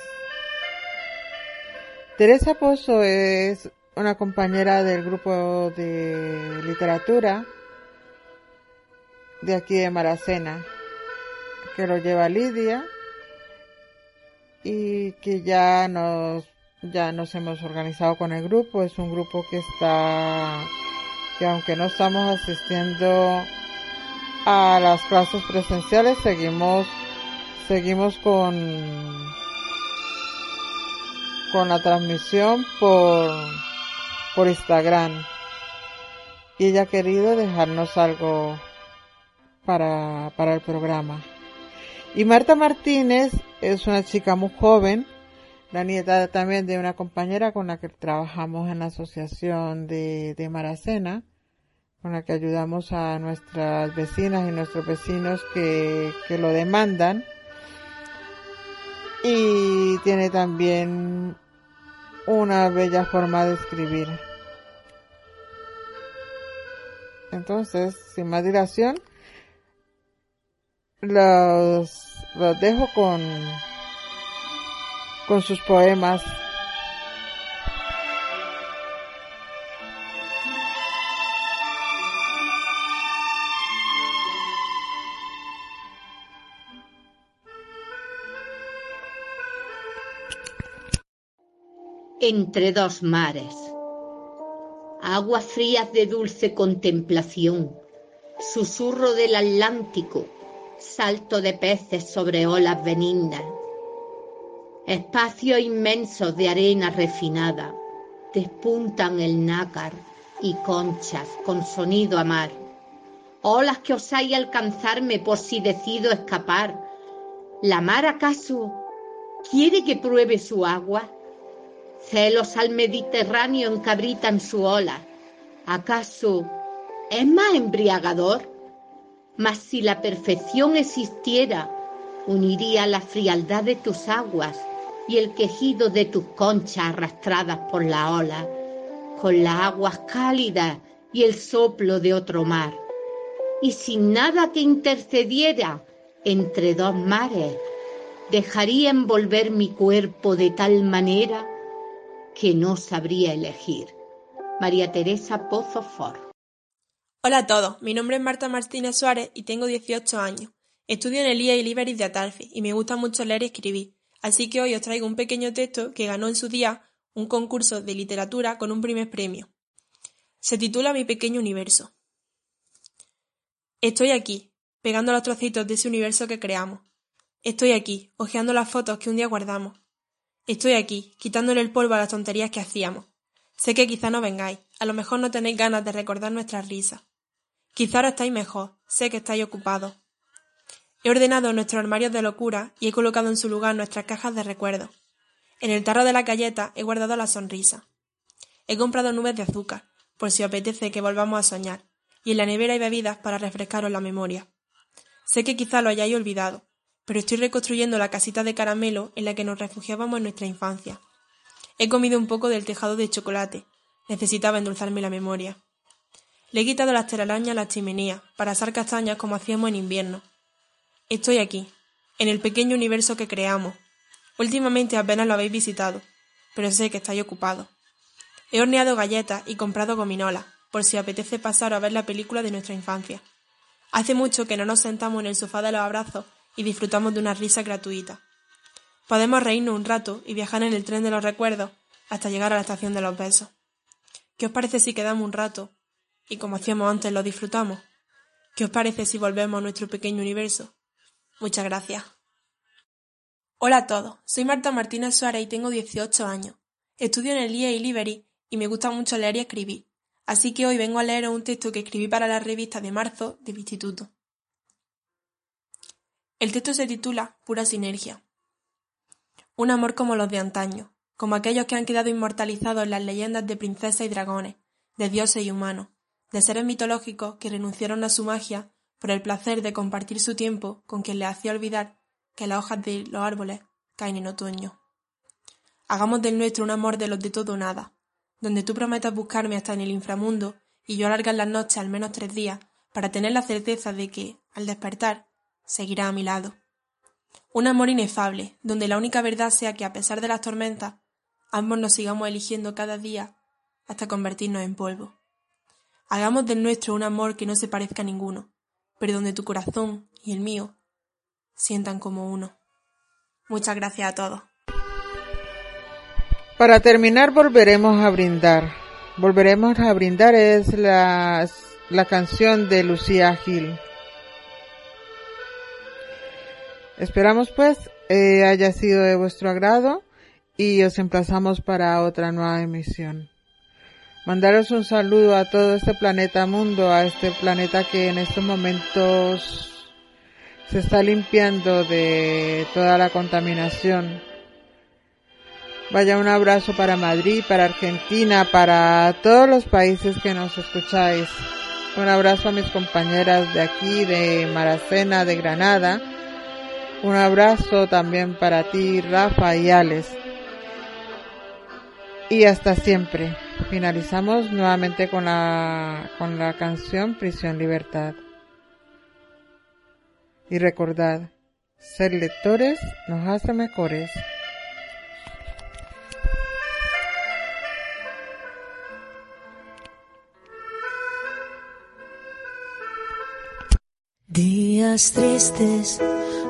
Teresa Pozo es una compañera del grupo de literatura de aquí de Maracena, que lo lleva Lidia y que ya nos ya nos hemos organizado con el grupo, es un grupo que está que aunque no estamos asistiendo a las clases presenciales, seguimos seguimos con con la transmisión por por Instagram. Y ella ha querido dejarnos algo para, para el programa. Y Marta Martínez es una chica muy joven, la nieta también de una compañera con la que trabajamos en la asociación de, de Maracena, con la que ayudamos a nuestras vecinas y nuestros vecinos que, que lo demandan. Y tiene también una bella forma de escribir. Entonces, sin más dilación, los, los dejo con, con sus poemas. Entre dos mares. Aguas frías de dulce contemplación. Susurro del Atlántico. Salto de peces sobre olas benignas. Espacios inmensos de arena refinada. Despuntan el nácar y conchas con sonido a mar. Olas que osáis alcanzarme por si decido escapar. ¿La mar acaso quiere que pruebe su agua? Celos al Mediterráneo encabritan su ola. ¿Acaso es más embriagador? Mas si la perfección existiera, uniría la frialdad de tus aguas y el quejido de tus conchas arrastradas por la ola, con las aguas cálidas y el soplo de otro mar. Y sin nada que intercediera entre dos mares, dejaría envolver mi cuerpo de tal manera que no sabría elegir. María Teresa Pozo For. Hola a todos, mi nombre es Marta Martínez Suárez y tengo 18 años. Estudio en el IA y Liberis de Atalfi y me gusta mucho leer y escribir, así que hoy os traigo un pequeño texto que ganó en su día un concurso de literatura con un primer premio. Se titula Mi pequeño universo. Estoy aquí, pegando los trocitos de ese universo que creamos. Estoy aquí, hojeando las fotos que un día guardamos. Estoy aquí, quitándole el polvo a las tonterías que hacíamos. Sé que quizá no vengáis, a lo mejor no tenéis ganas de recordar nuestras risas. Quizá ahora estáis mejor, sé que estáis ocupados. He ordenado nuestros armarios de locura y he colocado en su lugar nuestras cajas de recuerdos. En el tarro de la galleta he guardado la sonrisa. He comprado nubes de azúcar, por si os apetece que volvamos a soñar, y en la nevera hay bebidas para refrescaros la memoria. Sé que quizá lo hayáis olvidado, pero estoy reconstruyendo la casita de caramelo en la que nos refugiábamos en nuestra infancia. He comido un poco del tejado de chocolate. Necesitaba endulzarme la memoria. Le he quitado las telarañas a la chimenea para asar castañas como hacíamos en invierno. Estoy aquí, en el pequeño universo que creamos. Últimamente apenas lo habéis visitado, pero sé que estáis ocupados. He horneado galletas y comprado gominolas, por si apetece pasar a ver la película de nuestra infancia. Hace mucho que no nos sentamos en el sofá de los abrazos y disfrutamos de una risa gratuita. Podemos reírnos un rato y viajar en el tren de los recuerdos hasta llegar a la estación de los besos. ¿Qué os parece si quedamos un rato y como hacíamos antes lo disfrutamos? ¿Qué os parece si volvemos a nuestro pequeño universo? Muchas gracias. Hola a todos, soy Marta Martínez Suárez y tengo 18 años. Estudio en el IE y Liberty y me gusta mucho leer y escribir, así que hoy vengo a leer un texto que escribí para la revista de marzo del instituto. El texto se titula Pura Sinergia. Un amor como los de antaño, como aquellos que han quedado inmortalizados en las leyendas de princesas y dragones, de dioses y humanos, de seres mitológicos que renunciaron a su magia por el placer de compartir su tiempo con quien les hacía olvidar que las hojas de los árboles caen en otoño. Hagamos del nuestro un amor de los de todo nada, donde tú prometas buscarme hasta en el inframundo y yo alargar las noches al menos tres días para tener la certeza de que, al despertar, seguirá a mi lado. Un amor inefable, donde la única verdad sea que a pesar de las tormentas, ambos nos sigamos eligiendo cada día hasta convertirnos en polvo. Hagamos del nuestro un amor que no se parezca a ninguno, pero donde tu corazón y el mío sientan como uno. Muchas gracias a todos. Para terminar volveremos a brindar. Volveremos a brindar es la, la canción de Lucía Gil. Esperamos pues eh, haya sido de vuestro agrado y os emplazamos para otra nueva emisión. Mandaros un saludo a todo este planeta mundo, a este planeta que en estos momentos se está limpiando de toda la contaminación Vaya un abrazo para Madrid, para Argentina, para todos los países que nos escucháis. Un abrazo a mis compañeras de aquí, de Maracena, de Granada. Un abrazo también para ti, Rafa y Alex. Y hasta siempre. Finalizamos nuevamente con la, con la canción Prisión Libertad. Y recordad, ser lectores nos hace mejores. Días tristes,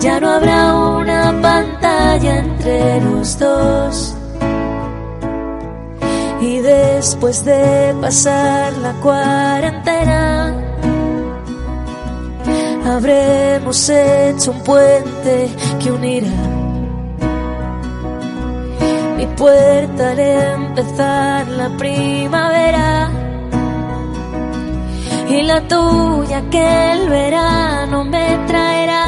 Ya no habrá una pantalla entre los dos. Y después de pasar la cuarentena, habremos hecho un puente que unirá mi puerta al empezar la primavera y la tuya que el verano me traerá.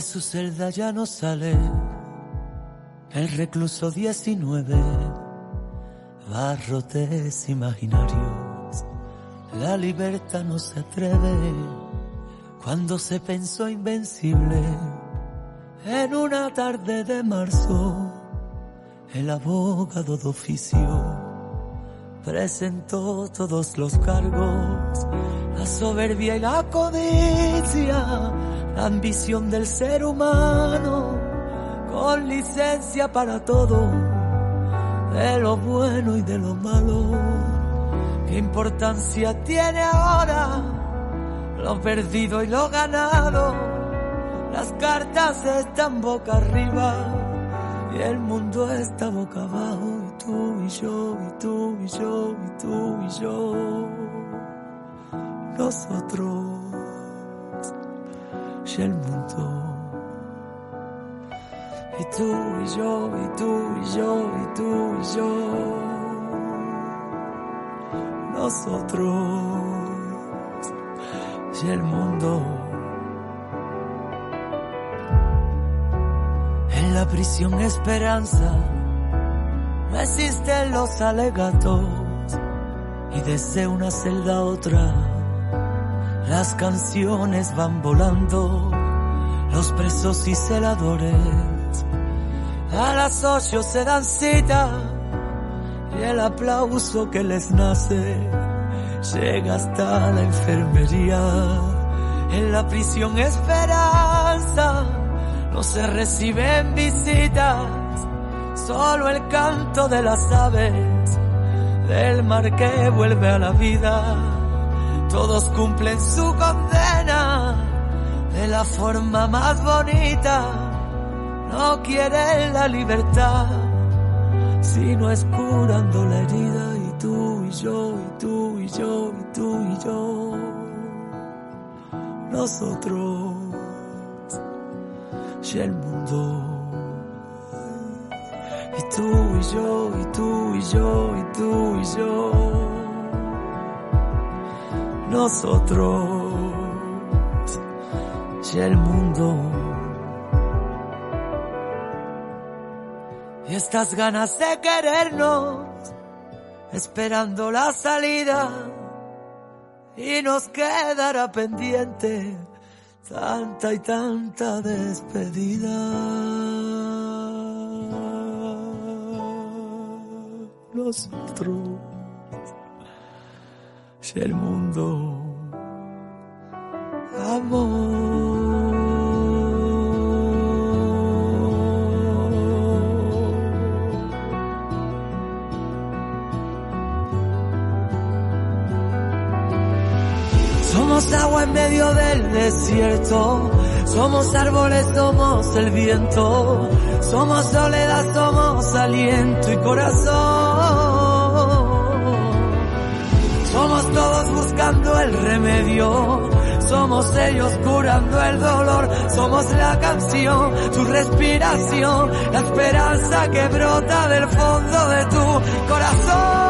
De su celda ya no sale el recluso 19, barrotes imaginarios. La libertad no se atreve cuando se pensó invencible. En una tarde de marzo, el abogado de oficio presentó todos los cargos, la soberbia y la codicia, ambición del ser humano, con licencia para todo, de lo bueno y de lo malo. ¿Qué importancia tiene ahora lo perdido y lo ganado? Las cartas están boca arriba y el mundo está boca abajo y tú y yo y tú y yo y tú y yo nosotros y el mundo. Y tú y yo y tú y yo y tú y yo. Nosotros y el mundo. En la prisión esperanza no existen los alegatos y desde una celda a otra las canciones van volando, los presos y celadores a las ocho se dan cita y el aplauso que les nace llega hasta la enfermería. En la prisión esperanza no se reciben visitas, solo el canto de las aves del mar que vuelve a la vida. Todos cumplen su condena de la forma más bonita. No quieren la libertad, sino es curando la herida. Y tú y yo, y tú y yo, y tú y yo, nosotros y el mundo. Y tú y yo, y tú y yo, y tú y yo. Nosotros y el mundo. Y estas ganas de querernos, esperando la salida. Y nos quedará pendiente tanta y tanta despedida. nosotros. El mundo. Somos agua en medio del desierto, somos árboles, somos el viento, somos soledad, somos aliento y corazón. Todos buscando el remedio, somos ellos curando el dolor, somos la canción, tu respiración, la esperanza que brota del fondo de tu corazón.